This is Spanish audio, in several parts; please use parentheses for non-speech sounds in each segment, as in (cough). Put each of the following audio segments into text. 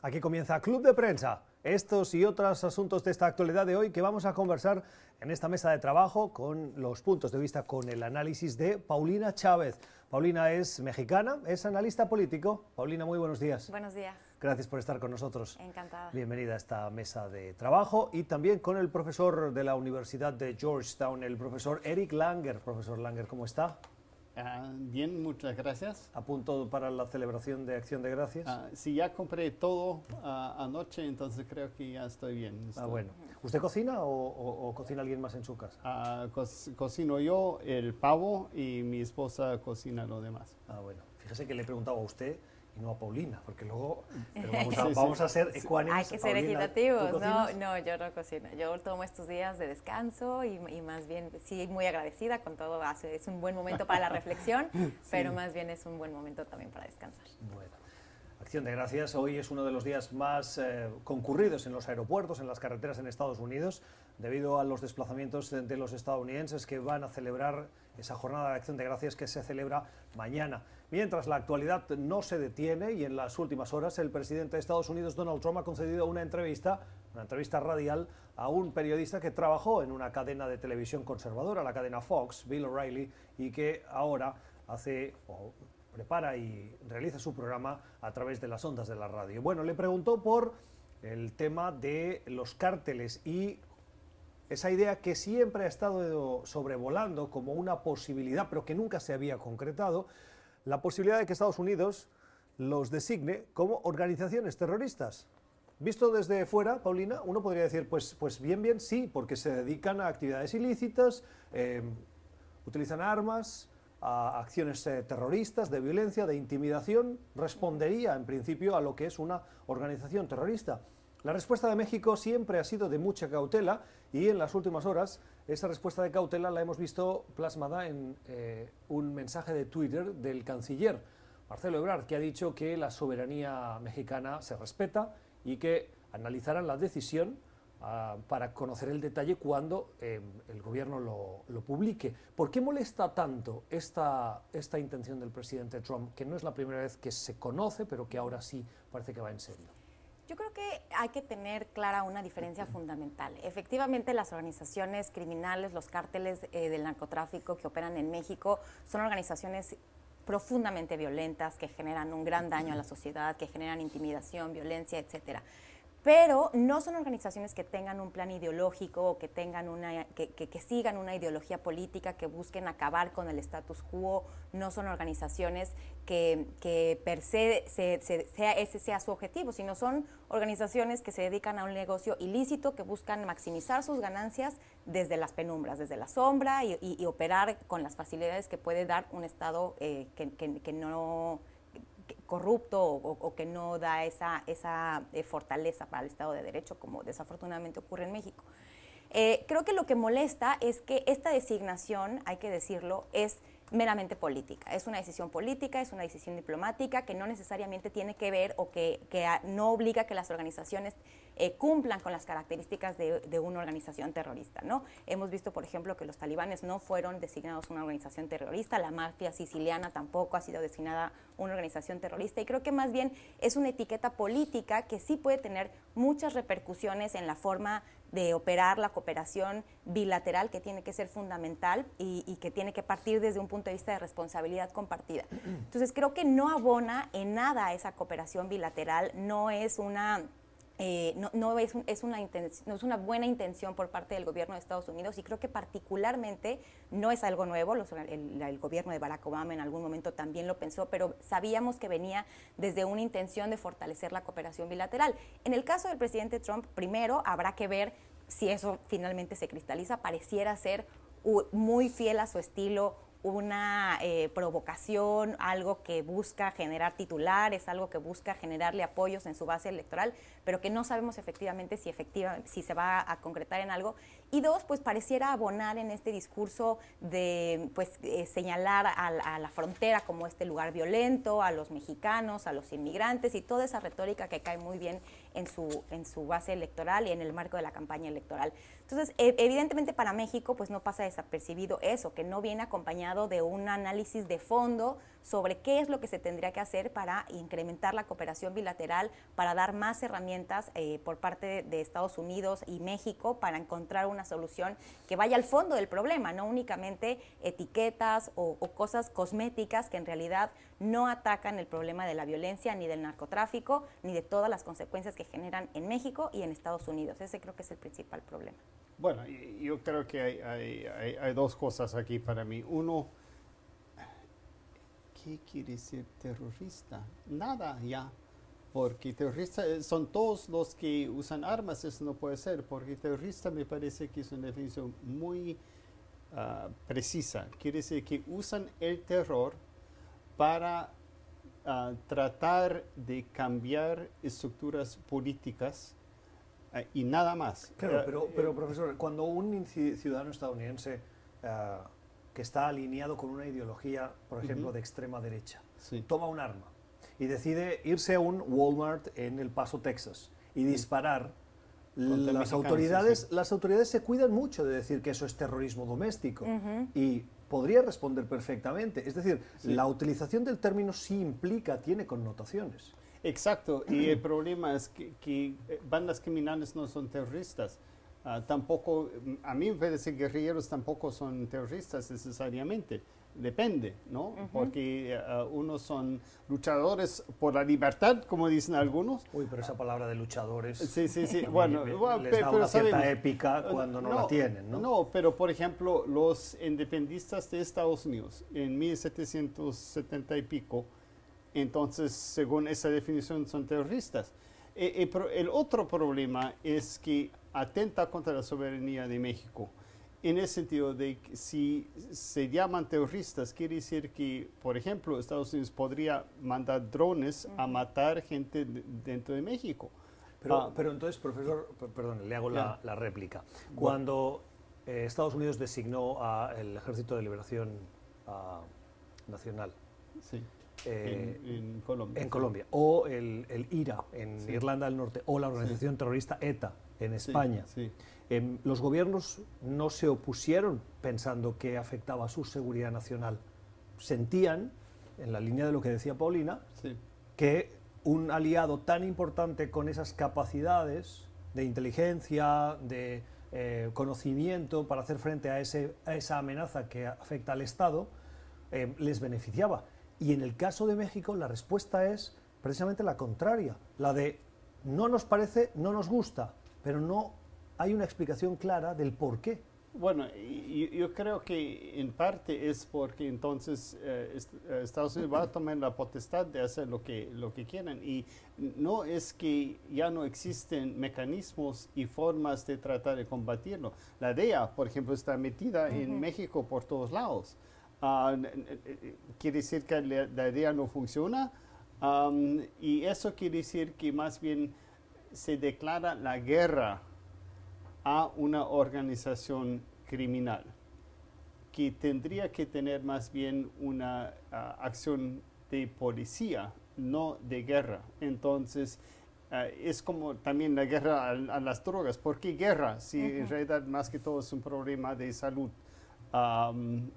Aquí comienza Club de Prensa. Estos y otros asuntos de esta actualidad de hoy que vamos a conversar en esta mesa de trabajo con los puntos de vista, con el análisis de Paulina Chávez. Paulina es mexicana, es analista político. Paulina, muy buenos días. Buenos días. Gracias por estar con nosotros. Encantada. Bienvenida a esta mesa de trabajo y también con el profesor de la Universidad de Georgetown, el profesor Eric Langer. Profesor Langer, ¿cómo está? Ah, bien, muchas gracias. ¿A punto para la celebración de Acción de Gracias? Ah, sí, ya compré todo ah, anoche, entonces creo que ya estoy bien. Ah, Estoy- bueno. ¿Usted cocina o, o- o cocina alguien más en su casa? Ah, co- cocino yo el pavo y mi esposa cocina lo demás. Ah, bueno. Fíjese que le he preguntado a usted y no a Paulina, porque luego pero (laughs) vamos, a, Sí, sí. vamos a ser ecuánimes. Hay que ser Paulina, ¿tú equitativos. No, no, yo no cocino. Yo tomo estos días de descanso y, y más bien, sí, muy agradecida con todo. hace- Es un buen momento para la reflexión, (laughs) pero más bien es un buen momento también para descansar. Bueno. Acción de Gracias hoy es uno de los días más eh, concurridos en los aeropuertos, en las carreteras en Estados Unidos, debido a los desplazamientos de, de los estadounidenses que van a celebrar esa jornada de Acción de Gracias que se celebra mañana. Mientras la actualidad no se detiene y en las últimas horas el presidente de Estados Unidos, Donald Trump, ha concedido una entrevista, una entrevista radial a un periodista que trabajó en una cadena de televisión conservadora, la cadena Fox, Bill O'Reilly, y que ahora hace o prepara y realiza su programa a través de las ondas de la radio. Bueno, le preguntó por el tema de los cárteles y esa idea que siempre ha estado sobrevolando como una posibilidad, pero que nunca se había concretado, la posibilidad de que Estados Unidos los designe como organizaciones terroristas. Visto desde fuera, Paulina, uno podría decir, pues, pues bien, bien, sí, porque se dedican a actividades ilícitas, eh, utilizan armas, a acciones eh, terroristas, de violencia, de intimidación, respondería en principio a lo que es una organización terrorista. La respuesta de México siempre ha sido de mucha cautela y en las últimas horas esa respuesta de cautela la hemos visto plasmada en eh, un mensaje de Twitter del canciller Marcelo Ebrard, que ha dicho que la soberanía mexicana se respeta y que analizarán la decisión ah, para conocer el detalle cuando eh, el gobierno lo, lo publique. ¿Por qué molesta tanto esta, esta intención del presidente Trump, que no es la primera vez que se conoce, pero que ahora sí parece que va en serio? Yo creo que hay que tener clara una diferencia fundamental. Efectivamente, las organizaciones criminales, los cárteles eh, del narcotráfico que operan en México son organizaciones profundamente violentas que generan un gran daño a la sociedad, que generan intimidación, violencia, etcétera. Pero no son organizaciones que tengan un plan ideológico o que tengan una que, sigan una ideología política, que busquen acabar con el status quo. No son organizaciones que, que per se, se- se- sea, ese sea su objetivo, sino son organizaciones que se dedican a un negocio ilícito, que buscan maximizar sus ganancias desde las penumbras, desde la sombra y, operar con las facilidades que puede dar un Estado eh, que, no corrupto o, que no da esa, esa eh, fortaleza para el Estado de Derecho, como desafortunadamente ocurre en México. Eh, creo que lo que molesta es que esta designación, hay que decirlo, es meramente política. Es una decisión política, es una decisión diplomática que no necesariamente tiene que ver o que, no obliga a que las organizaciones eh, cumplan con las características de, de una organización terrorista. ¿no? Hemos visto, por ejemplo, que los talibanes no fueron designados una organización terrorista, la mafia siciliana tampoco ha sido designada una organización terrorista y creo que más bien es una etiqueta política que sí puede tener muchas repercusiones en la forma de operar la cooperación bilateral que tiene que ser fundamental y, y que tiene que partir desde un punto de vista de responsabilidad compartida. (clears throat) Entonces creo que no abona en nada esa cooperación bilateral, no es una eh, no, es, un- es una no es una buena intención por parte del gobierno de Estados Unidos y creo que particularmente no es algo nuevo, el, el gobierno de Barack Obama en algún momento también lo pensó, pero sabíamos que venía desde una intención de fortalecer la cooperación bilateral. En el caso del presidente Trump, primero habrá que ver si eso finalmente se cristaliza, pareciera ser muy fiel a su estilo, una eh, provocación, algo que busca generar titulares, algo que busca generarle apoyos en su base electoral, pero que no sabemos efectivamente si, efectiva, si se va a concretar en algo. Y dos, pues pareciera abonar en este discurso de pues, eh, señalar a, a la frontera como este lugar violento, a los mexicanos, a los inmigrantes y toda esa retórica que cae muy bien en su, en su base electoral y en el marco de la campaña electoral. Entonces, e- evidentemente para México pues no pasa desapercibido eso, que no viene acompañado de un análisis de fondo sobre qué es lo que se tendría que hacer para incrementar la cooperación bilateral, para dar más herramientas eh, por parte de Estados Unidos y México para encontrar una solución que vaya al fondo del problema, no únicamente etiquetas o, cosas cosméticas que en realidad no atacan el problema de la violencia ni del narcotráfico ni de todas las consecuencias que generan en México y en Estados Unidos. Ese creo que es el principal problema. Bueno, yo creo que hay, hay, dos cosas aquí para mí. Uno, ¿qué quiere decir terrorista? Nada ya. Porque terrorista eh, son todos los que usan armas, eso no puede ser, porque terrorista me parece que es una definición muy ah, precisa. Quiere decir que usan el terror para ah, tratar de cambiar estructuras políticas eh, y nada más. Claro, eh, pero, pero profesor, cuando un ciudadano estadounidense que está alineado con una ideología, por ejemplo, de extrema derecha, toma un arma y decide irse a un Walmart en El Paso, Texas, y disparar, las autoridades, las autoridades se cuidan mucho de decir que eso es terrorismo doméstico y podría responder perfectamente. Es decir, la utilización del término sí implica, tiene connotaciones. Exacto, y (clears throat) el problema es que, eh, bandas criminales no son terroristas. Ah, tampoco, a mí me parece que guerrilleros tampoco son terroristas necesariamente. Depende, ¿no? Porque uh, unos son luchadores por la libertad, como dicen algunos. Uy, pero esa palabra de luchadores. Sí, sí, sí. (laughs) bueno, les da una cierta épica cuando no, la tienen, ¿no? No, pero por ejemplo, los independistas de Estados Unidos en 1770 y pico entonces, según esa definición, son terroristas. E, el otro problema es que atenta contra la soberanía de México. En el sentido de que si se llaman terroristas, quiere decir que, por ejemplo, Estados Unidos podría mandar drones a matar gente dentro de México. Pero, ah. pero entonces, profesor, perdón, le hago la, réplica. Cuando eh, Estados Unidos designó al Ejército de Liberación ah, Nacional, sí. Eh, en, Colombia. En Colombia. O el, el IRA en Irlanda del Norte, o la organización terrorista ETA en España. Em, los gobiernos no se opusieron pensando que afectaba a su seguridad nacional. Sentían, en la línea de lo que decía Paulina, que un aliado tan importante con esas capacidades de inteligencia, de eh, conocimiento para hacer frente a, ese, a, esa amenaza que afecta al Estado, em, les beneficiaba. Y en el caso de México la respuesta es precisamente la contraria, la de no nos parece, no nos gusta, pero no hay una explicación clara del por qué. Bueno, yo, creo que en parte es porque entonces eh, eh, Estados Unidos va a tomar la potestad de hacer lo que, lo que quieran y no es que ya no existen mecanismos y formas de tratar de combatirlo. La DEA, por ejemplo, está metida en México por todos lados. Ah, quiere decir que la, idea no funciona y eso quiere decir que más bien se declara la guerra a una organización criminal que tendría que tener más bien una ah, acción de policía, no de guerra. Entonces, ah, es como también la guerra a, las drogas. ¿Por qué guerra? Si en realidad más que todo es un problema de salud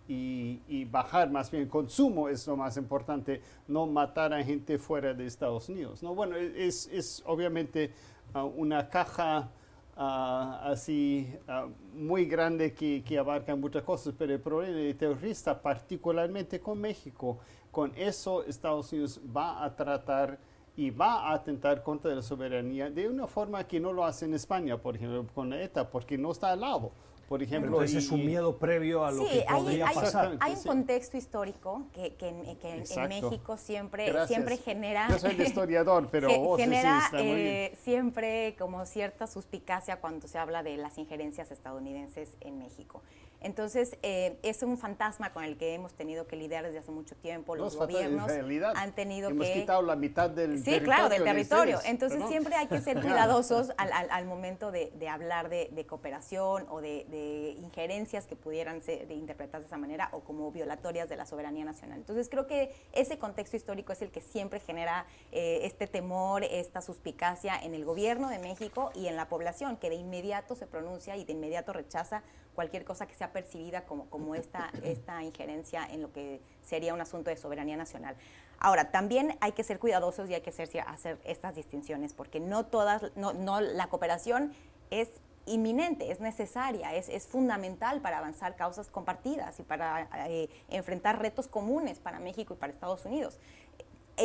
y, bajar más bien el consumo es lo más importante, no matar a gente fuera de Estados Unidos. ¿no? Bueno, es, es obviamente ah, una caja ah, así ah, muy grande que, que, abarca muchas cosas, pero el problema de terrorista, particularmente con México, con eso Estados Unidos va a tratar y va a atentar contra la soberanía de una forma que no lo hace en España, por ejemplo, con la ETA, porque no está al lado por ejemplo. Pero es un miedo previo a lo que podría pasar. Hay un contexto histórico que, que, en, México siempre, siempre genera. Yo soy el historiador, pero (laughs) genera eh, siempre como cierta suspicacia cuando se habla de las injerencias estadounidenses en México. Entonces, eh, es un fantasma con el que hemos tenido que lidiar desde hace mucho tiempo. Los gobiernos han tenido hemos que... quitado la mitad del sí, claro, del territorio. Entonces, siempre hay que ser (laughs) cuidadosos al, momento de, hablar de, cooperación o de, injerencias que pudieran ser interpretadas de esa manera o como violatorias de la soberanía nacional. Entonces, creo que ese contexto histórico es el que siempre genera eh, este temor, esta suspicacia en el gobierno de México y en la población, que de inmediato se pronuncia y de inmediato rechaza cualquier cosa que sea percibida como, como esta, esta injerencia en lo que sería un asunto de soberanía nacional. Ahora, también hay que ser cuidadosos y hay que hacer, hacer estas distinciones, porque no todas, no, no la cooperación es inminente, es necesaria, es, es, fundamental para avanzar causas compartidas y para eh, enfrentar retos comunes para México y para Estados Unidos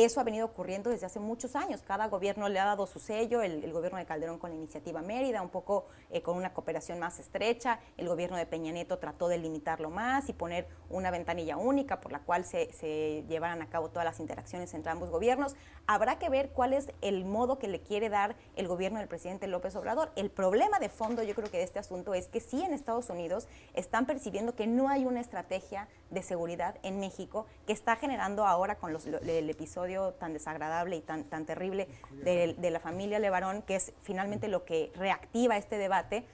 eso ha venido ocurriendo desde hace muchos años. Cada gobierno le ha dado su sello, el, gobierno de Calderón con la iniciativa Mérida, un poco eh, con una cooperación más estrecha, el gobierno de Peña Nieto trató de limitarlo más y poner una ventanilla única por la cual se, se llevaran a cabo todas las interacciones entre ambos gobiernos. Habrá que ver cuál es el modo que le quiere dar el gobierno del presidente López Obrador. El problema de fondo yo creo que de este asunto es que sí en Estados Unidos están percibiendo que no hay una estrategia de seguridad en México que está generando ahora con los, el episodio tan desagradable y tan, tan terrible de, la familia Levarón, que es finalmente lo que reactiva este debate.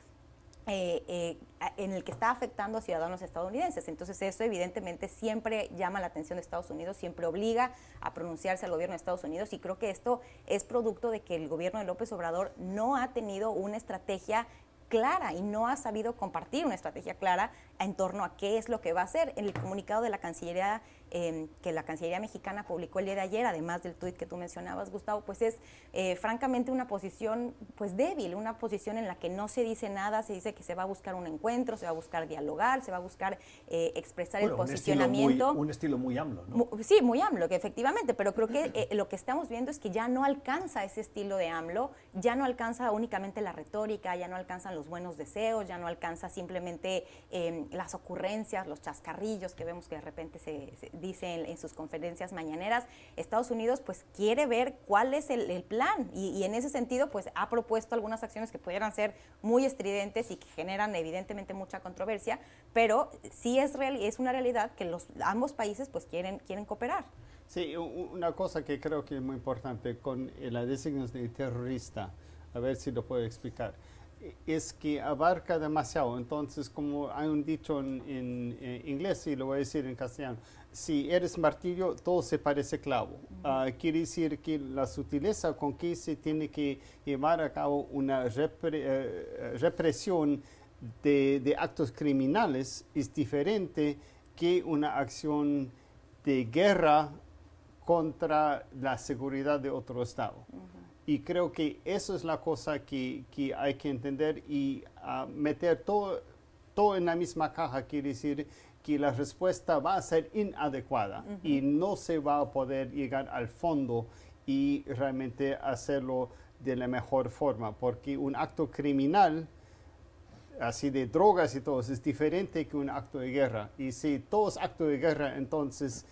Eh, eh, en el que está afectando a ciudadanos estadounidenses. Entonces eso evidentemente siempre llama la atención de Estados Unidos, siempre obliga a pronunciarse al gobierno de Estados Unidos y creo que esto es producto de que el gobierno de López Obrador no ha tenido una estrategia clara y no ha sabido compartir una estrategia clara en torno a qué es lo que va a hacer. En el comunicado de la Cancillería Em, que la Cancillería mexicana publicó el día de ayer, además del tuit que tú mencionabas, Gustavo, pues es eh, francamente una posición pues débil, una posición en la que no se dice nada, se dice que se va a buscar un encuentro, se va a buscar dialogar, se va a buscar eh, expresar el posicionamiento. Un estilo, muy, AMLO, ¿no? sí, muy AMLO, que efectivamente, pero creo que eh, (laughs) lo que estamos viendo es que ya no alcanza ese estilo de AMLO, ya no alcanza únicamente la retórica, ya no alcanzan los buenos deseos, ya no alcanza simplemente em, las ocurrencias, los chascarrillos que vemos que de repente se, se dice en, sus conferencias mañaneras, Estados Unidos pues quiere ver cuál es el, plan y, en ese sentido pues ha propuesto algunas acciones que pudieran ser muy estridentes y que generan evidentemente mucha controversia, pero sí es, real, es una realidad que los, ambos países pues quieren, quieren cooperar. Sí, una cosa que creo que es muy importante con la designación de terrorista, a ver si lo puedo explicar es que abarca demasiado. Entonces, como hay un dicho en, inglés, y lo voy a decir en castellano, si eres martillo, todo se parece clavo. Ah, quiere decir que la sutileza con que se tiene que llevar a cabo una eh, represión de, actos criminales es diferente que una acción de guerra contra la seguridad de otro Estado. Y creo que eso es la cosa que, que hay que entender y uh, meter todo, todo en la misma caja, quiere decir que la respuesta va a ser inadecuada y no se va a poder llegar al fondo y realmente hacerlo de la mejor forma, porque un acto criminal, así de drogas y todo, es diferente que un acto de guerra. Y si todo es acto de guerra, entonces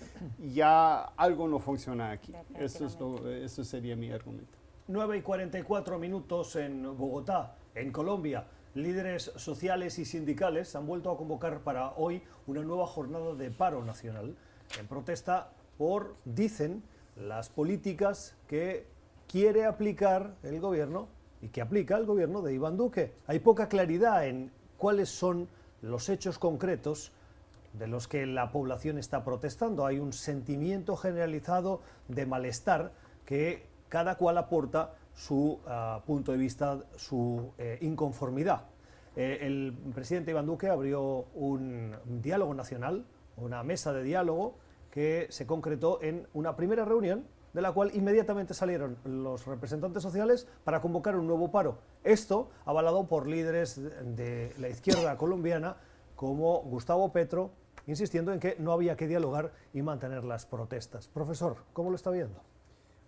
ya algo no funciona aquí. Eso, es eso sería mi argumento. 9 y 44 minutos en Bogotá, en Colombia. Líderes sociales y sindicales han vuelto a convocar para hoy una nueva jornada de paro nacional en protesta por, dicen, las políticas que quiere aplicar el gobierno y que aplica el gobierno de Iván Duque. Hay poca claridad en cuáles son los hechos concretos de los que la población está protestando. Hay un sentimiento generalizado de malestar que cada cual aporta su ah, punto de vista, su eh, inconformidad. Eh, el presidente Iván Duque abrió un diálogo nacional, una mesa de diálogo que se concretó en una primera reunión de la cual inmediatamente salieron los representantes sociales para convocar un nuevo paro. Esto avalado por líderes de la izquierda colombiana como Gustavo Petro, insistiendo en que no había que dialogar y mantener las protestas. Profesor, ¿cómo lo está viendo?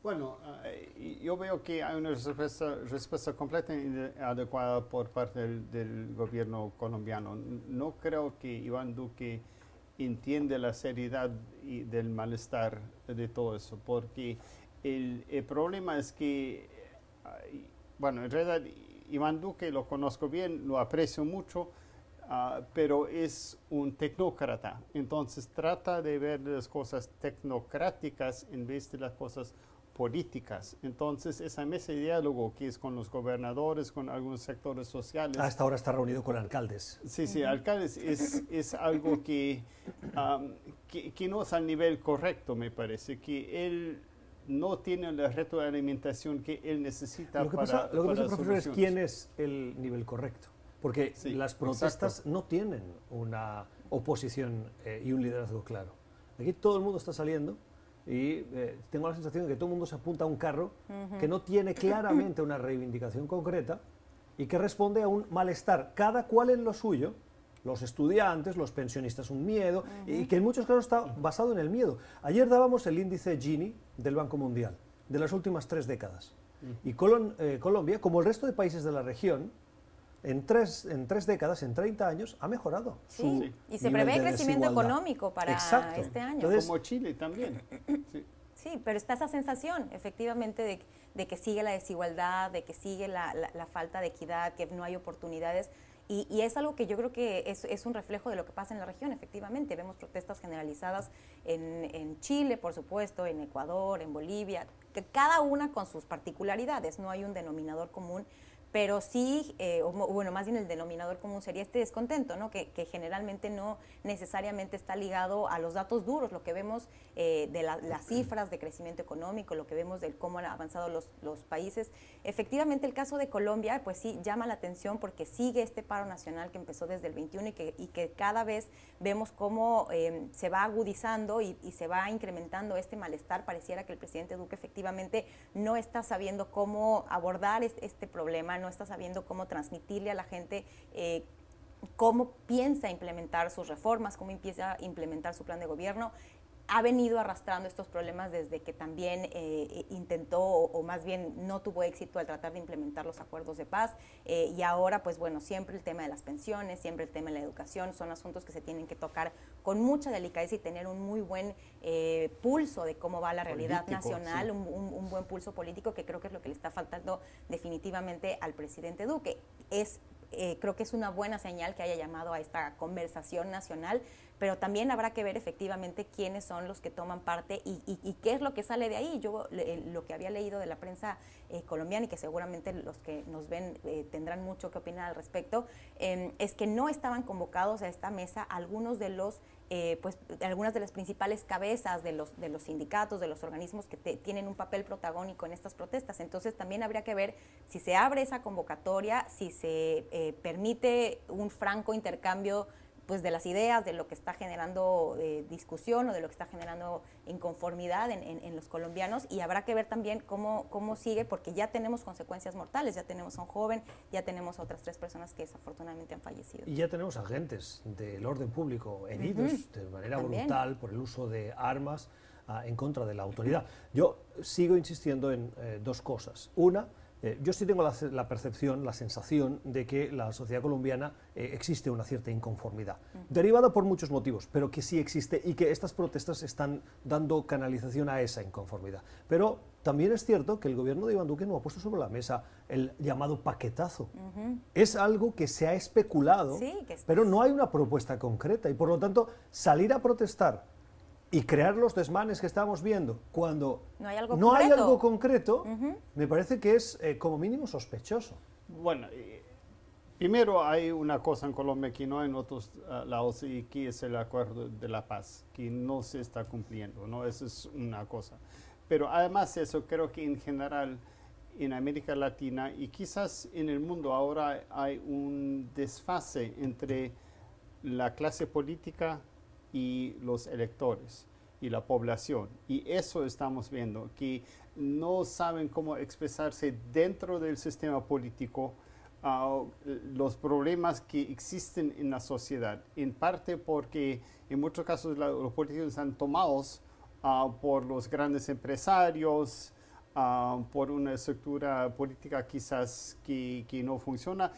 Bueno, eh, yo veo que hay una respuesta, respuesta completa y adecuada por parte del, gobierno colombiano. No creo que Iván Duque entiende la seriedad y del malestar de todo eso, porque el, el problema es que, bueno, en realidad Iván Duque lo conozco bien, lo aprecio mucho, uh, pero es un tecnócrata. Entonces trata de ver las cosas tecnocráticas en vez de las cosas políticas. Entonces, esa mesa de diálogo que es con los gobernadores, con algunos sectores sociales. Hasta ahora está reunido con alcaldes. Sí, sí, alcaldes es, es algo que, que, no es al nivel correcto, me parece, que él no tiene el reto de alimentación que él necesita lo que pasa, Lo que pasa, profesor, es quién es el nivel correcto. porque las protestas no tienen una oposición eh, y un liderazgo claro. Aquí todo el mundo está saliendo y eh, tengo la sensación de que todo el mundo se apunta a un carro que no tiene claramente una reivindicación concreta y que responde a un malestar, cada cual en lo suyo, los estudiantes, los pensionistas, un miedo, y que en muchos casos está basado en el miedo. Ayer dábamos el índice Gini del Banco Mundial, de las últimas tres décadas. Y eh, Colombia, como el resto de países de la región, en tres, en tres décadas, en 30 años, ha mejorado. Sí, y se prevé crecimiento económico para este año. como Chile también. Sí. pero está esa sensación, efectivamente, de, que sigue la desigualdad, de que sigue la, falta de equidad, que no hay oportunidades. Y, es algo que yo creo que es, un reflejo de lo que pasa en la región, efectivamente. Vemos protestas generalizadas en, en, Chile, por supuesto, en Ecuador, en Bolivia, que cada una con sus particularidades, no hay un denominador común pero sí, eh, bueno, más bien el denominador común sería este descontento, ¿no? Que, generalmente no necesariamente está ligado a los datos duros, lo que vemos eh, de las cifras de crecimiento económico, lo que vemos de cómo han avanzado los, los, países. Efectivamente, el caso de Colombia, pues sí, llama la atención porque sigue este paro nacional que empezó desde el 21 y que, y que cada vez vemos cómo eh, se va agudizando y, y se va incrementando este malestar. Pareciera que el presidente Duque efectivamente no está sabiendo cómo abordar este problema no está sabiendo cómo transmitirle a la gente eh, cómo piensa implementar sus reformas, cómo empieza a implementar su plan de gobierno ha venido arrastrando estos problemas desde que también eh, intentó o, más bien no tuvo éxito al tratar de implementar los acuerdos de paz eh, y ahora pues bueno siempre el tema de las pensiones siempre el tema de la educación son asuntos que se tienen que tocar con mucha delicadeza y tener un muy buen eh, pulso de cómo va la realidad nacional un, un, buen pulso político que creo que es lo que le está faltando definitivamente al presidente Duque. Es creo que es una buena señal que haya llamado a esta conversación nacional pero también habrá que ver efectivamente quiénes son los que toman parte y, qué es lo que sale de ahí. Yo lo que había leído de la prensa eh, colombiana y que seguramente los que nos ven eh, tendrán mucho que opinar al respecto, em, es que no estaban convocados a esta mesa algunos de los eh, pues algunas de las principales cabezas de los, de los sindicatos, de los organismos que tienen un papel protagónico en estas protestas. Entonces también habría que ver si se abre esa convocatoria, si se permite un franco intercambio pues de las ideas, de lo que está generando eh, discusión o de lo que está generando inconformidad en, los colombianos y habrá que ver también cómo, cómo sigue porque ya tenemos consecuencias mortales, ya tenemos a un joven, ya tenemos a otras tres personas que desafortunadamente han fallecido. Y ya tenemos agentes del orden público heridos de manera brutal por el uso de armas ah, en contra de la autoridad. Yo sigo insistiendo en eh, dos cosas. Una, eh, yo sí tengo la, percepción, la sensación de que la sociedad colombiana eh, existe una cierta inconformidad, derivada por muchos motivos, pero que sí existe y que estas protestas están dando canalización a esa inconformidad. Pero también es cierto que el gobierno de Iván Duque no ha puesto sobre la mesa el llamado paquetazo. Es algo que se ha especulado, pero no hay una propuesta concreta y por lo tanto salir a protestar y crear los desmanes que estamos viendo cuando no hay algo no concreto, hay algo concreto me parece que es eh, como mínimo sospechoso. Bueno, primero hay una cosa en Colombia que no hay en otros uh, lados y que es el acuerdo de la paz, que no se está cumpliendo, ¿no? Eso es una cosa. Pero además de eso, creo que en general en América Latina y quizás en el mundo ahora hay un desfase entre la clase política y los electores y la población. Y eso estamos viendo, que no saben cómo expresarse dentro del sistema político uh, los problemas que existen en la sociedad, en parte porque en muchos casos los políticos están tomados uh, por los grandes empresarios, uh, por una estructura política quizás que, que no funciona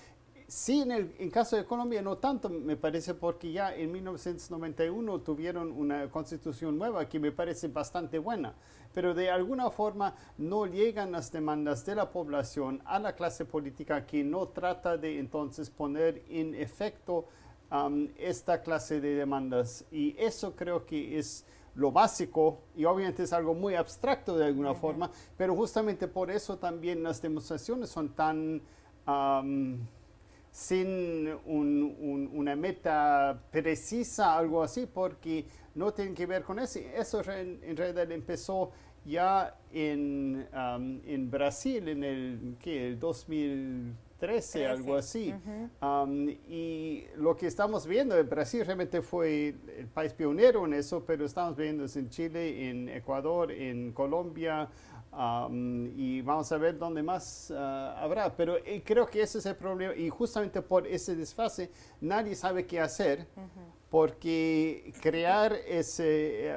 Sí, en el caso de Colombia no tanto, me parece, porque ya en 1991 tuvieron una constitución nueva que me parece bastante buena, pero de alguna forma no llegan las demandas de la población a la clase política que no trata de entonces poner en efecto um, esta clase de demandas. Y eso creo que es lo básico y obviamente es algo muy abstracto de alguna forma, pero justamente por eso también las demostraciones son tan... Um, sin una meta precisa, algo así, porque no tiene que ver con eso. Eso en, realidad empezó ya en, um, en Brasil en el, ¿qué? el 2000 13, algo así. y lo que estamos viendo, Brasil realmente fue el país pionero en eso, pero estamos viendo en Chile, en Ecuador, en Colombia, y vamos a ver dónde más ah, habrá. Pero eh, creo que ese es el problema y justamente por ese desfase nadie sabe qué hacer porque crear ese,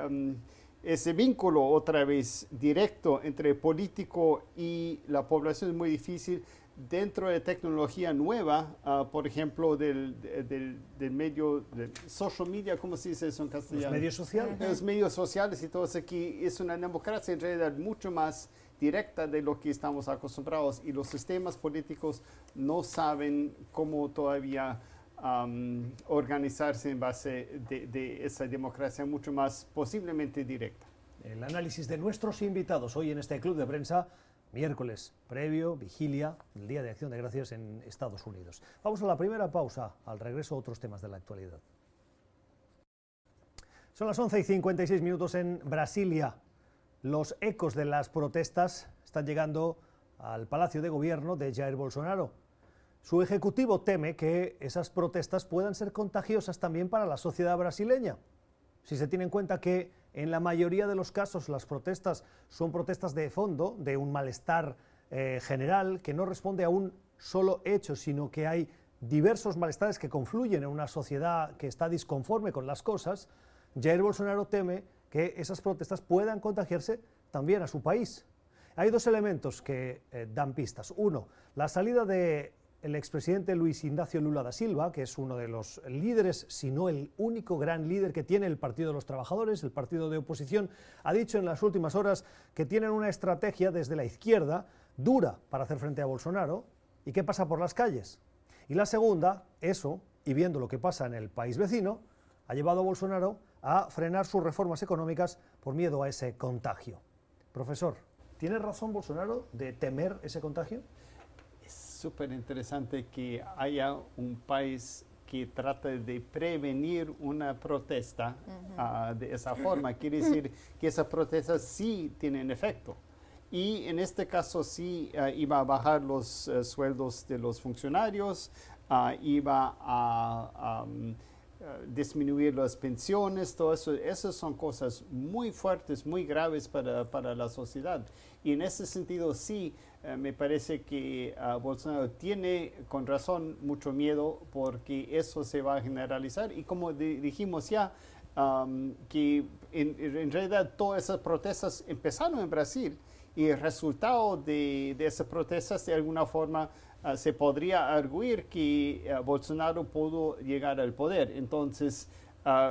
ese vínculo otra vez directo entre el político y la población es muy difícil dentro de tecnología nueva, ah, por ejemplo, del, del, medio, de social media, ¿cómo se dice eso en castellano? Los medios sociales. Los medios sociales y todo eso aquí es una democracia en realidad mucho más directa de lo que estamos acostumbrados y los sistemas políticos no saben cómo todavía organizarse en base de, de esa democracia mucho más posiblemente directa. El análisis de nuestros invitados hoy en este club de prensa miércoles previo, vigilia, el Día de Acción de Gracias en Estados Unidos. Vamos a la primera pausa, al regreso otros temas de la actualidad. Son las 11 y 56 minutos en Brasilia. Los ecos de las protestas están llegando al Palacio de Gobierno de Jair Bolsonaro. Su ejecutivo teme que esas protestas puedan ser contagiosas también para la sociedad brasileña. Si se tiene en cuenta que en la mayoría de los casos las protestas son protestas de fondo, de un malestar eh, general que no responde a un solo hecho, sino que hay diversos malestares que confluyen en una sociedad que está disconforme con las cosas, Jair Bolsonaro teme que esas protestas puedan contagiarse también a su país. Hay dos elementos que eh, dan pistas. Uno, la salida de el expresidente Luis Ignacio Lula da Silva, que es uno de los líderes, si no el único gran líder que tiene el Partido de los Trabajadores, el partido de oposición, ha dicho en las últimas horas que tienen una estrategia desde la izquierda dura para hacer frente a Bolsonaro y qué pasa por las calles. Y la segunda, eso, y viendo lo que pasa en el país vecino, ha llevado a Bolsonaro a frenar sus reformas económicas por miedo a ese contagio. Profesor, ¿tiene razón Bolsonaro de temer ese contagio? Súper interesante que haya un país que trate de prevenir una protesta ah, de esa forma. Quiere (laughs) decir que esas protestas sí tienen efecto. Y en este caso sí ah, iba a bajar los eh, sueldos de los funcionarios, ah, iba a mm, disminuir las pensiones, todo eso. Esas son cosas muy fuertes, muy graves para, para la sociedad. Y en ese sentido sí eh, me parece que uh, Bolsonaro tiene con razón mucho miedo porque eso se va a generalizar y como dijimos ya, que en, realidad todas esas protestas empezaron en Brasil y el resultado de, esas protestas de alguna forma ah, se podría arguir que Bolsonaro pudo llegar al poder. Entonces,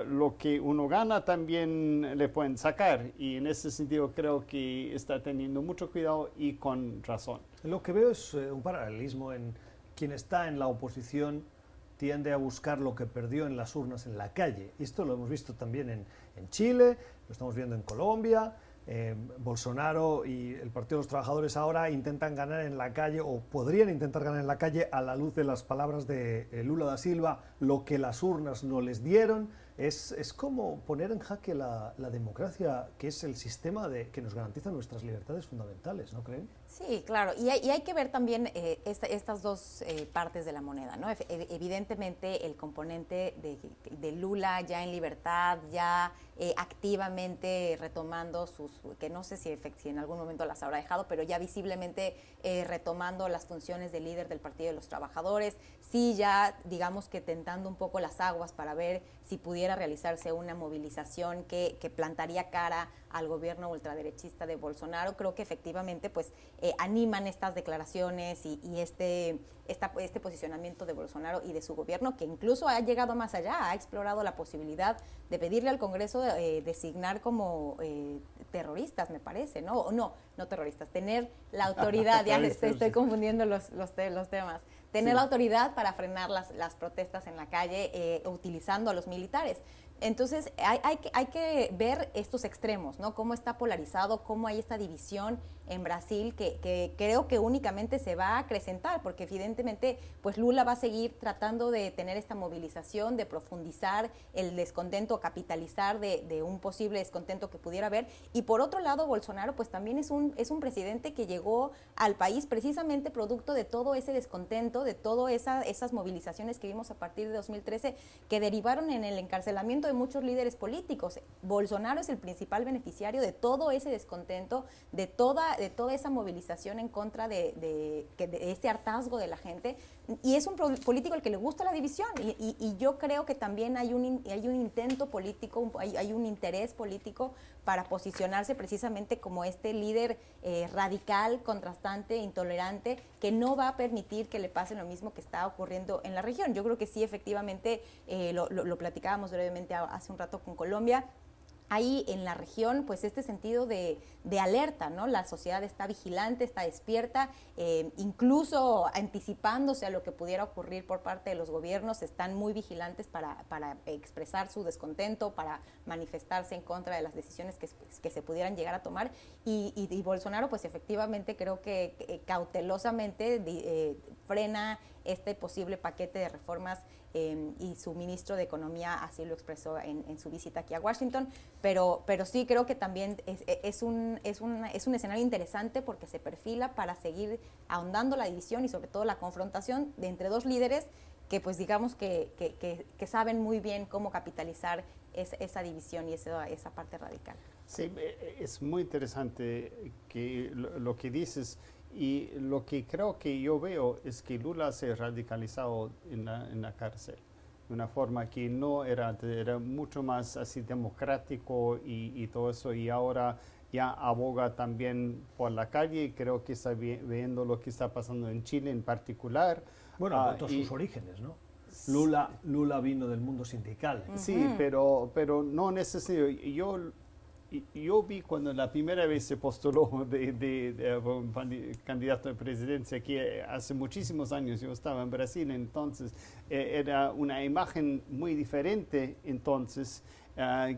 lo que uno gana también le pueden sacar y en ese sentido creo que está teniendo mucho cuidado y con razón. Lo que veo es eh, un paralelismo en quien está en la oposición tiende a buscar lo que perdió en las urnas en la calle. Esto lo hemos visto también en, en Chile, lo estamos viendo en Colombia, eh, Bolsonaro y el Partido de los Trabajadores ahora intentan ganar en la calle o podrían intentar ganar en la calle a la luz de las palabras de eh, Lula da Silva, lo que las urnas no les dieron. Es, es como poner en jaque la, la, democracia, que es el sistema de, que nos garantiza nuestras libertades fundamentales, ¿no creen? Sí, claro, y hay, y hay que ver también eh, estas dos eh, partes de la moneda, ¿no? evidentemente el componente de, de, Lula ya en libertad, ya eh, activamente retomando sus, que no sé si, si, en algún momento las habrá dejado, pero ya visiblemente retomando las funciones de líder del Partido de los Trabajadores, sí ya digamos que tentando un poco las aguas para ver si pudiera realizarse una movilización que, que plantaría cara al gobierno ultraderechista de Bolsonaro, creo que efectivamente pues eh, animan estas declaraciones y, este, este posicionamiento de Bolsonaro y de su gobierno, que incluso ha llegado más allá, ha explorado la posibilidad de pedirle al Congreso eh, designar como eh, terroristas, me parece, ¿no? O no, no terroristas, tener la autoridad, (laughs) ya estoy, estoy confundiendo los, los, los temas tener la autoridad para frenar las, las protestas en la calle utilizando a los militares. Entonces, hay, hay, que, hay, que ver estos extremos, ¿no? Cómo está polarizado, cómo hay esta división en Brasil que, creo que únicamente se va a acrecentar, porque evidentemente pues Lula va a seguir tratando de tener esta movilización, de profundizar el descontento, capitalizar de, un posible descontento que pudiera haber. Y por otro lado, Bolsonaro pues también es un, es un presidente que llegó al país precisamente producto de todo ese descontento, de todas esa, esas movilizaciones que vimos a partir de 2013 que derivaron en el encarcelamiento de muchos líderes políticos. Bolsonaro es el principal beneficiario de todo ese descontento, de toda, de toda esa movilización en contra de, de, ese hartazgo de la gente. Y es un político al que le gusta la división. Y, yo creo que también hay un, hay un intento político, hay, un interés político para posicionarse precisamente como este líder eh, radical, contrastante, intolerante, que no va a permitir que le pase lo mismo que está ocurriendo en la región. Yo creo que sí, efectivamente, eh, lo platicábamos brevemente hace un rato con Colombia, hay en la región pues este sentido de, alerta, ¿no? La sociedad está vigilante, está despierta, eh, incluso anticipándose a lo que pudiera ocurrir por parte de los gobiernos, están muy vigilantes para, expresar su descontento, para manifestarse en contra de las decisiones que, se pudieran llegar a tomar. Y, Bolsonaro pues efectivamente creo que cautelosamente eh, frena este posible paquete de reformas Em, y su ministro de Economía así lo expresó en, su visita aquí a Washington, pero, pero sí creo que también es, es, un, es, un, es un escenario interesante porque se perfila para seguir ahondando la división y sobre todo la confrontación de entre dos líderes que pues digamos que, que, que, saben muy bien cómo capitalizar esa división y esa, esa parte radical. Sí, e, es muy interesante que lo que dices. Y lo que creo que yo veo es que Lula se ha radicalizado en la, en la cárcel de una forma que no era era mucho más así democrático y, y, todo eso, y ahora ya aboga también por la calle, y creo que está viendo lo que está pasando en Chile en particular. Bueno, ha vuelto sus orígenes, ¿no? Lula, Lula vino del mundo sindical. Sí, pero, pero no necesariamente. Yo yo vi cuando la primera vez se postuló (laughs) de, de, candidato a presidencia, que hace muchísimos años yo estaba en Brasil, entonces eh, era una imagen muy diferente entonces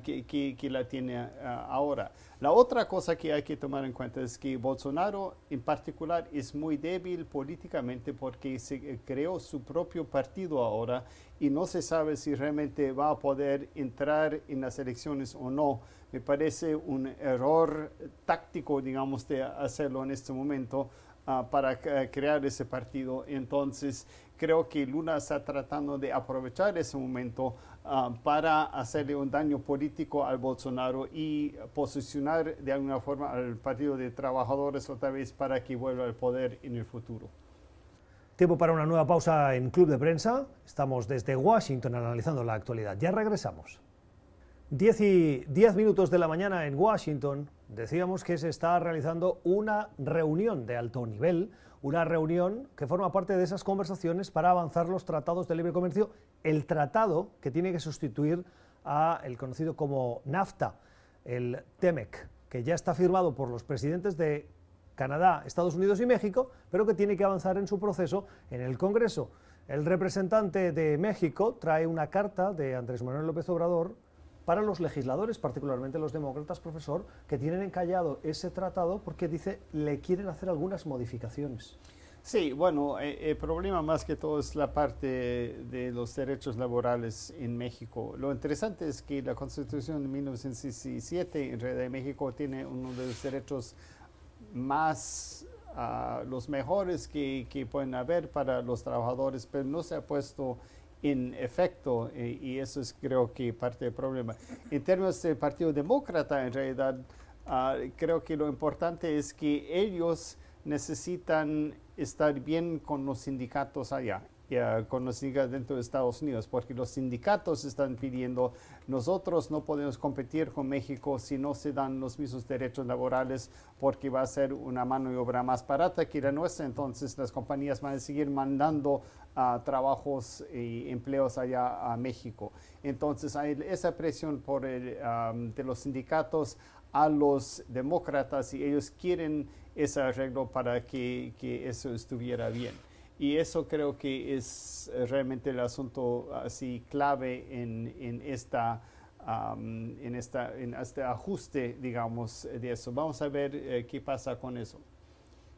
que, la tiene ah, ahora. La otra cosa que hay que tomar en cuenta es que Bolsonaro en particular es muy débil políticamente porque se eh, creó su propio partido ahora y no se sabe si realmente va a poder entrar en las elecciones o no me parece un error táctico, digamos, de hacerlo en este momento ah, para crear ese partido. Entonces, creo que Luna está tratando de aprovechar ese momento ah, para hacerle un daño político al Bolsonaro y posicionar de alguna forma al Partido de Trabajadores otra vez para que vuelva al poder en el futuro. Tiempo para una nueva pausa en Club de Prensa. Estamos desde Washington analizando la actualidad. Ya regresamos. 10 y 10 minutos de la mañana en Washington decíamos que se está realizando una reunión de alto nivel, una reunión que forma parte de esas conversaciones para avanzar los tratados de libre comercio, el tratado que tiene que sustituir a el conocido como NAFTA, el TEMEC, que ya está firmado por los presidentes de Canadá, Estados Unidos y México, pero que tiene que avanzar en su proceso en el Congreso. El representante de México trae una carta de Andrés Manuel López Obrador para los legisladores, particularmente los demócratas, profesor, que tienen encallado ese tratado porque dice le quieren hacer algunas modificaciones. Sí, bueno, eh, el problema más que todo es la parte de los derechos laborales en México. Lo interesante es que la Constitución de 1917 en realidad México tiene uno de los derechos más, uh, los mejores que, que pueden haber para los trabajadores, pero no se ha puesto en efecto, eh, y eso es creo que parte del problema. En términos del Partido Demócrata, en realidad, ah, creo que lo importante es que ellos necesitan estar bien con los sindicatos allá con los sindicatos dentro de Estados Unidos, porque los sindicatos están pidiendo, nosotros no podemos competir con México si no se dan los mismos derechos laborales, porque va a ser una mano de obra más barata que la nuestra, entonces las compañías van a seguir mandando uh, trabajos y empleos allá a México. Entonces hay esa presión por el, de los sindicatos a los demócratas y ellos quieren ese arreglo para que eso estuviera bien. Y eso creo que es realmente el asunto así clave en, en esta en, esta, en este ajuste, digamos, de eso. Vamos a ver eh, qué pasa con eso.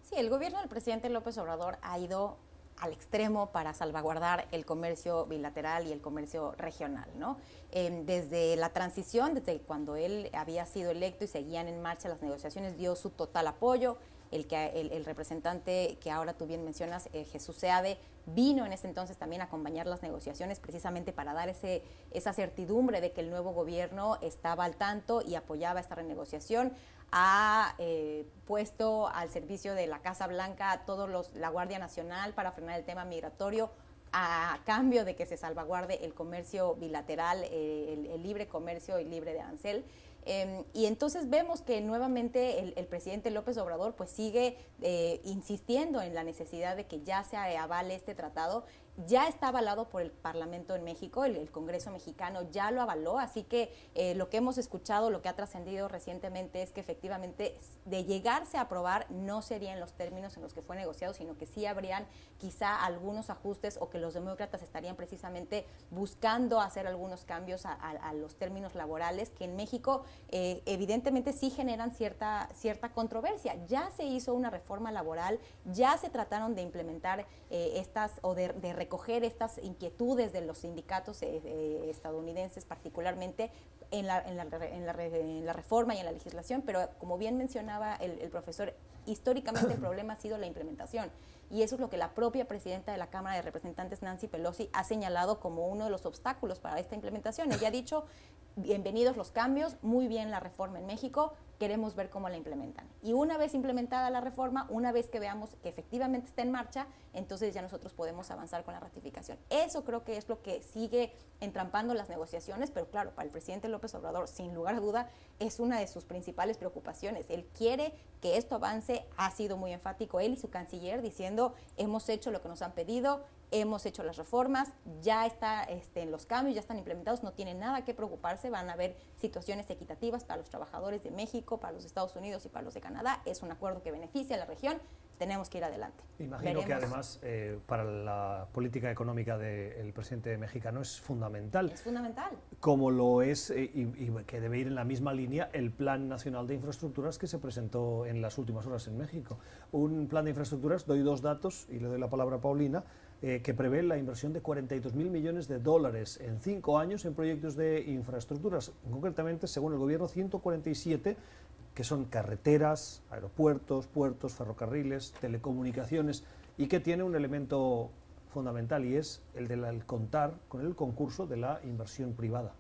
Sí, el gobierno del presidente López Obrador ha ido al extremo para salvaguardar el comercio bilateral y el comercio regional, ¿no? Em, desde la transición, desde cuando él había sido electo y seguían en marcha las negociaciones, dio su total apoyo. El, que, el, representante que ahora tú bien mencionas, eh, Jesús Seade, vino en ese entonces también a acompañar las negociaciones precisamente para dar ese, esa certidumbre de que el nuevo gobierno estaba al tanto y apoyaba esta renegociación ha eh, puesto al servicio de la Casa Blanca a todos los, la Guardia Nacional para frenar el tema migratorio a cambio de que se salvaguarde el comercio bilateral, eh, el, libre comercio y libre de arancel. Em, y entonces vemos que nuevamente el, presidente López Obrador pues sigue eh, insistiendo en la necesidad de que ya se avale este tratado ya está avalado por el Parlamento en México, el, Congreso mexicano ya lo avaló, así que eh, lo que hemos escuchado, lo que ha trascendido recientemente es que efectivamente de llegarse a aprobar no serían los términos en los que fue negociado, sino que sí habrían quizá algunos ajustes o que los demócratas estarían precisamente buscando hacer algunos cambios a, los términos laborales que en México eh, evidentemente sí generan cierta, cierta controversia. Ya se hizo una reforma laboral, ya se trataron de implementar eh, estas o de, de recoger estas inquietudes de los sindicatos eh, estadounidenses, particularmente en la, en, la, en, la, reforma y en la legislación, pero como bien mencionaba el, el profesor, históricamente el (coughs) problema ha sido la implementación. Y eso es lo que la propia presidenta de la Cámara de Representantes, Nancy Pelosi, ha señalado como uno de los obstáculos para esta implementación. Ella ha dicho, bienvenidos los cambios, muy bien la reforma en México, queremos ver cómo la implementan. Y una vez implementada la reforma, una vez que veamos que efectivamente está en marcha, entonces ya nosotros podemos avanzar con la ratificación. Eso creo que es lo que sigue entrampando las negociaciones, pero claro, para el presidente López Obrador, sin lugar a duda, es una de sus principales preocupaciones. Él quiere que esto avance, ha sido muy enfático él y su canciller diciendo, hemos hecho lo que nos han pedido, hemos hecho las reformas, ya está este, en los cambios, ya están implementados, no tienen nada que preocuparse, van a haber situaciones equitativas para los trabajadores de México, para los Estados Unidos y para los de Canadá. Es un acuerdo que beneficia a la región, tenemos que ir adelante. Imagino que además eh, para la política económica del presidente mexicano es fundamental. Es fundamental. Como lo es eh, y, que debe ir en la misma línea el Plan Nacional de Infraestructuras que se presentó en las últimas horas en México. Un plan de infraestructuras, doy dos datos y le doy la palabra a Paulina. Eh, que prevé la inversión de 42.000 millones de dólares en cinco años en proyectos de infraestructuras, concretamente, según el gobierno, 147 que son carreteras, aeropuertos, puertos, ferrocarriles, telecomunicaciones, y que tiene un elemento fundamental y es el de contar con el concurso de la inversión privada.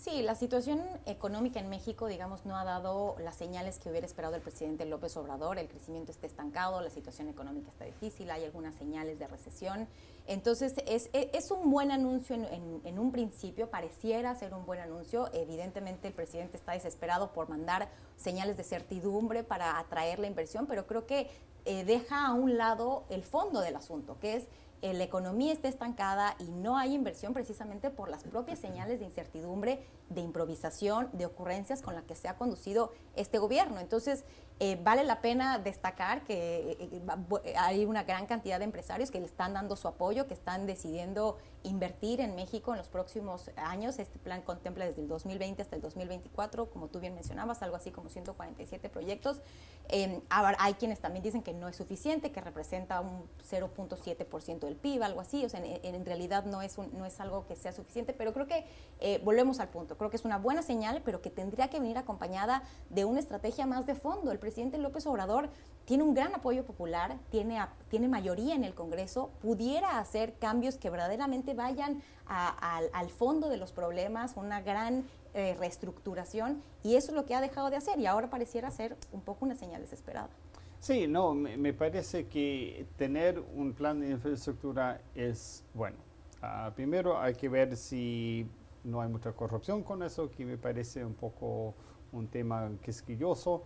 Sí, la situación económica en México, digamos, no ha dado las señales que hubiera esperado el presidente López Obrador. El crecimiento está estancado, la situación económica está difícil, hay algunas señales de recesión. Entonces, es, es un buen anuncio en, un principio, pareciera ser un buen anuncio. Evidentemente, el presidente está desesperado por mandar señales de certidumbre para atraer la inversión, pero creo que eh, deja a un lado el fondo del asunto, que es la economía está estancada y no hay inversión precisamente por las propias señales de incertidumbre, de improvisación, de ocurrencias con las que se ha conducido este gobierno. Entonces, eh, vale la pena destacar que eh, hay una gran cantidad de empresarios que le están dando su apoyo, que están decidiendo invertir en México en los próximos años. Este plan contempla desde el 2020 hasta el 2024, como tú bien mencionabas, algo así como 147 proyectos. Eh, hay quienes también dicen que no es suficiente, que representa un 0.7% del PIB, algo así. O sea, en, realidad no es, no es algo que sea suficiente, pero creo que volvemos al punto. Creo que es una buena señal, pero que tendría que venir acompañada de una estrategia más de fondo. Presidente López Obrador tiene un gran apoyo popular, tiene, tiene mayoría en el Congreso, pudiera hacer cambios que verdaderamente vayan al fondo de los problemas, una gran eh, reestructuración, y eso es lo que ha dejado de hacer, y ahora pareciera ser un poco una señal desesperada. Sí, no, me, parece que tener un plan de infraestructura es bueno. Ah, primero hay que ver si no hay mucha corrupción con eso, que me parece un poco un tema quisquilloso.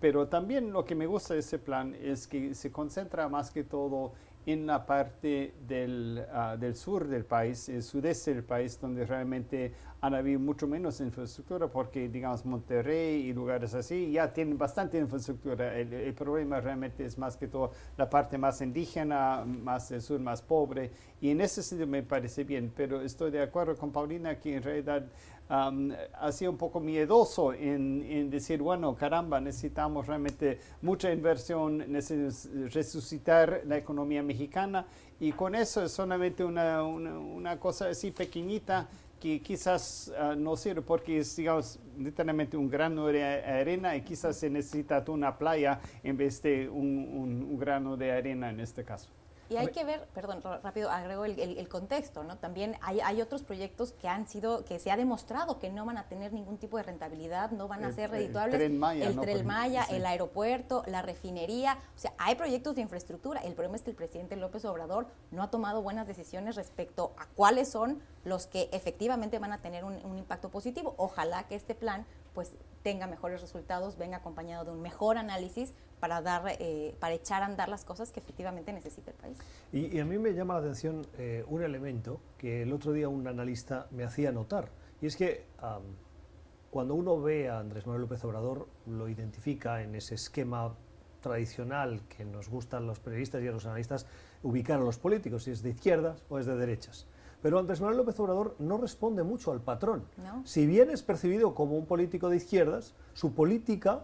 Pero también lo que me gusta de ese plan es que se concentra más que todo en la parte del, ah, del, sur del país, el sudeste del país, donde realmente han habido mucho menos infraestructura, porque digamos Monterrey y lugares así ya tienen bastante infraestructura. El, el, problema realmente es más que todo la parte más indígena, más del sur, más pobre, y en ese sentido me parece bien, pero estoy de acuerdo con Paulina que en realidad ha sido un poco miedoso en, decir, bueno, caramba, necesitamos realmente mucha inversión, necesitamos resucitar la economía mexicana y con eso es solamente una, cosa así pequeñita que quizás ah, no sirve porque es, digamos, literalmente un grano de arena y quizás se necesita una playa en vez de un grano de arena en este caso. Y hay que ver, perdón, rápido agrego el, contexto, ¿no? También hay, hay, otros proyectos que han sido, que se ha demostrado que no van a tener ningún tipo de rentabilidad, no van a ser redituables. El Tren Maya, el, tren Maya, el aeropuerto, la refinería, o sea, hay proyectos de infraestructura. El problema es que el presidente López Obrador no ha tomado buenas decisiones respecto a cuáles son los que efectivamente van a tener un, un impacto positivo. Ojalá que este plan pues tenga mejores resultados, venga acompañado de un mejor análisis para, dar, eh, para echar a andar las cosas que efectivamente necesita el país. Y, a mí me llama la atención eh, un elemento que el otro día un analista me hacía notar, y es que cuando uno ve a Andrés Manuel López Obrador, lo identifica en ese esquema tradicional que nos gustan los periodistas y a los analistas ubicar a los políticos, si es de izquierdas o es de derechas. Pero Andrés Manuel López Obrador no responde mucho al patrón. Si bien es percibido como un político de izquierdas, su política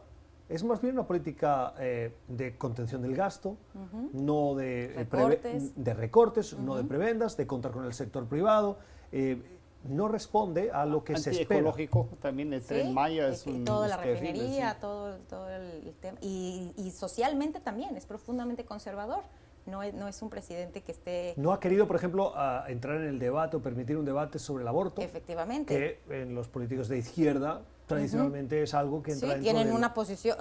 es más bien una política eh, de contención del gasto, no de eh, recortes, de recortes no de prebendas, de contar con el sector privado. Eh, no responde a lo que se espera. ecológico también, el tren Maya es un... Toda la refinería, todo, todo el, tema. Y, y, socialmente también, es profundamente conservador. No es, no es, un presidente que esté... No ha querido, por ejemplo, entrar en el debate o permitir un debate sobre el aborto. Efectivamente. Que en los políticos de izquierda tradicionalmente es algo que entra sí, tienen una posición,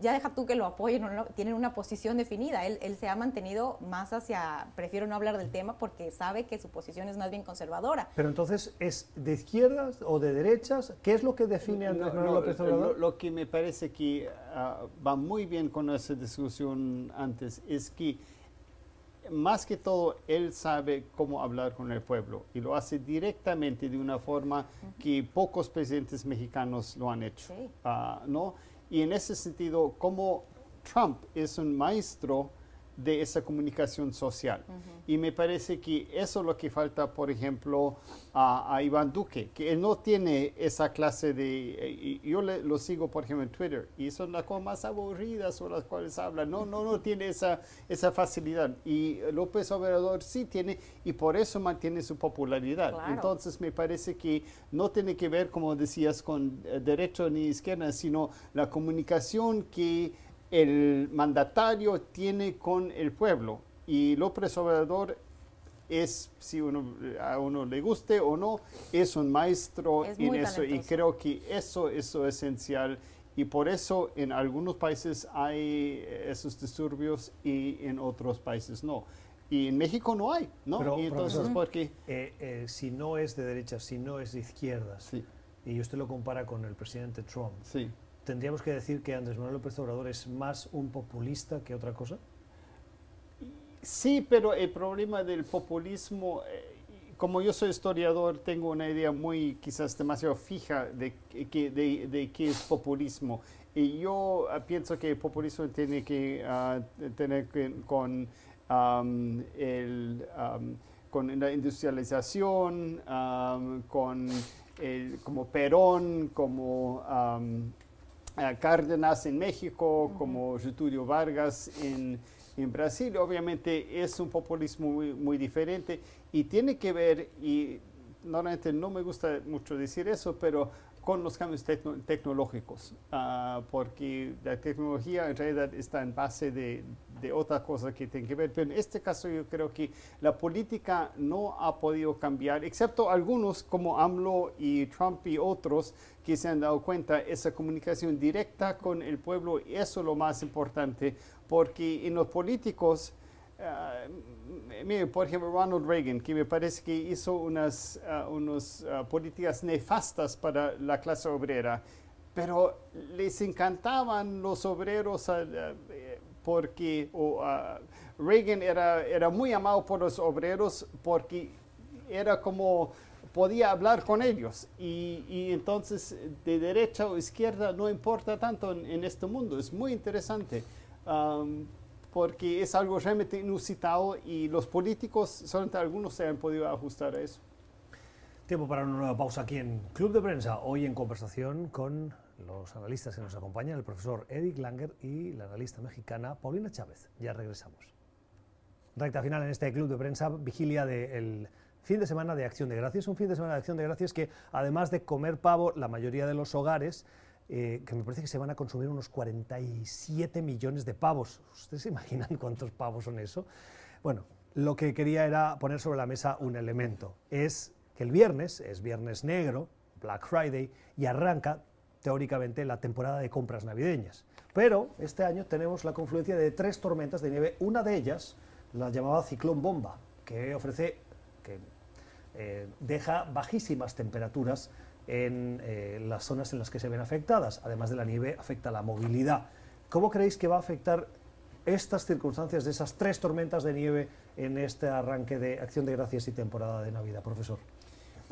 ya deja tú que lo apoyen, no, tienen una posición definida. Él, él, se ha mantenido más hacia, prefiero no hablar del tema porque sabe que su posición es más bien conservadora. Pero entonces, ¿es de izquierdas o de derechas? ¿Qué es lo que define a Andrés Manuel López Obrador? Lo, que me parece que ah, va muy bien con esa discusión antes es que más que todo, él sabe cómo hablar con el pueblo y lo hace directamente de una forma que pocos presidentes mexicanos lo han hecho. Ah, ¿no? Y en ese sentido, como Trump es un maestro de esa comunicación social. Y me parece que eso es lo que falta, por ejemplo, a, Iván Duque, que él no tiene esa clase de... yo lo sigo, por ejemplo, en Twitter, y son las cosas más aburridas sobre las cuales habla. No, no, no tiene esa, esa facilidad. Y López Obrador sí tiene, y por eso mantiene su popularidad. Entonces me parece que no tiene que ver, como decías, con eh, derecho ni izquierda, sino la comunicación que el mandatario tiene con el pueblo y López Obrador es, si uno, a uno le guste o no, es un maestro en eso y creo que eso, eso es esencial y por eso en algunos países hay esos disturbios y en otros países no. Y en México no hay, ¿no? y entonces, ¿por qué? Eh, eh, si no es de derecha, si no es de izquierdas, y usted lo compara con el presidente Trump, sí ¿Tendríamos que decir que Andrés Manuel López Obrador es más un populista que otra cosa? Sí, pero el problema del populismo, eh, como yo soy historiador, tengo una idea muy quizás demasiado fija de, de, qué es populismo. Y yo ah, pienso que el populismo tiene que uh, tener con, el, con la industrialización, con el, como Perón, como Cárdenas en México, como Getúlio Vargas en, en, Brasil. Obviamente es un populismo muy, muy, diferente y tiene que ver, y normalmente no me gusta mucho decir eso, pero con los cambios tecnológicos, ah, porque la tecnología en realidad está en base de, de otra cosa que tiene que ver. Pero en este caso yo creo que la política no ha podido cambiar, excepto algunos como AMLO y Trump y otros que se han dado cuenta, esa comunicación directa con el pueblo, eso es lo más importante, porque en los políticos Uh, mire, por ejemplo, Ronald Reagan, que me parece que hizo unas, uh, políticas nefastas para la clase obrera, pero les encantaban los obreros porque Reagan era, era muy amado por los obreros porque era como podía hablar con ellos. Y, y, entonces, de derecha o izquierda no importa tanto en, este mundo. Es muy interesante. Um, porque es algo realmente inusitado y los políticos, solamente algunos se han podido ajustar a eso. Tiempo para una nueva pausa aquí en Club de Prensa. Hoy en conversación con los analistas que nos acompañan, el profesor Eric Langer y la analista mexicana Paulina Chávez. Ya regresamos. Recta final en este Club de Prensa, vigilia del fin de semana de Acción de Gracias. Un fin de semana de Acción de Gracias que, además de comer pavo, la mayoría de los hogares eh, que me parece que se van a consumir unos 47 millones de pavos. ¿Ustedes se imaginan cuántos pavos son eso? Bueno, lo que quería era poner sobre la mesa un elemento. Es que el viernes es viernes negro, Black Friday, y arranca teóricamente la temporada de compras navideñas. Pero este año tenemos la confluencia de tres tormentas de nieve, una de ellas, la llamada ciclón bomba, que ofrece, que eh, deja bajísimas temperaturas en eh, las zonas en las que se ven afectadas. Además de la nieve, afecta la movilidad. ¿Cómo creéis que va a afectar estas circunstancias de esas tres tormentas de nieve en este arranque de Acción de Gracias y temporada de Navidad, profesor?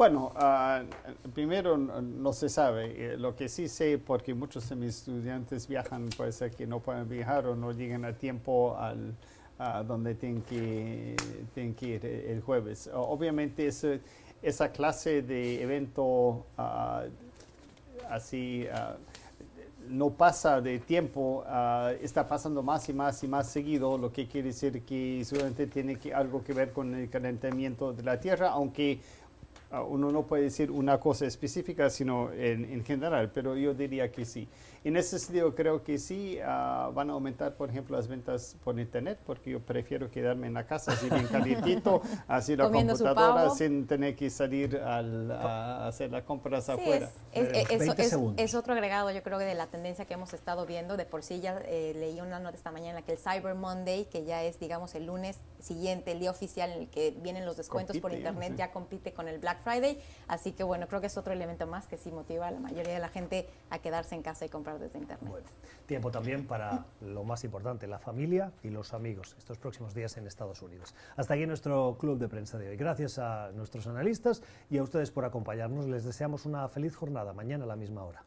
Bueno, uh, primero no se sabe. Eh, lo que sí sé, porque muchos de mis estudiantes viajan, puede ser que no puedan viajar o no lleguen a tiempo al, a donde tienen que, tienen que ir eh, el jueves. obviamente, esa clase de evento uh, así uh, no pasa de tiempo, está pasando más y más y más seguido, lo que quiere decir que seguramente tiene que, algo que ver con el calentamiento de la Tierra, aunque Ah, uno no puede decir una cosa específica, sino en, en, general, pero yo diría que sí. En ese sentido, creo que sí uh, van a aumentar, por ejemplo, las ventas por Internet, porque yo prefiero quedarme en la casa así bien (laughs) calientito, así la computadora, sin tener que salir al, a hacer las compras afuera. Es, es, es, otro agregado, yo creo, de la tendencia que hemos estado viendo. De por sí ya eh, leí una nota esta mañana que el Cyber Monday, que ya es, digamos, el lunes siguiente, el día oficial en el que vienen los descuentos por Internet, ya compite con el Black Friday. Así que bueno, creo que es otro elemento más que sí motiva a la mayoría de la gente a quedarse en casa y comprar desde Internet. Bueno, tiempo también para lo más importante, la familia y los amigos, estos próximos días en Estados Unidos. Hasta aquí nuestro club de prensa de hoy. Gracias a nuestros analistas y a ustedes por acompañarnos. Les deseamos una feliz jornada. Mañana a la misma hora.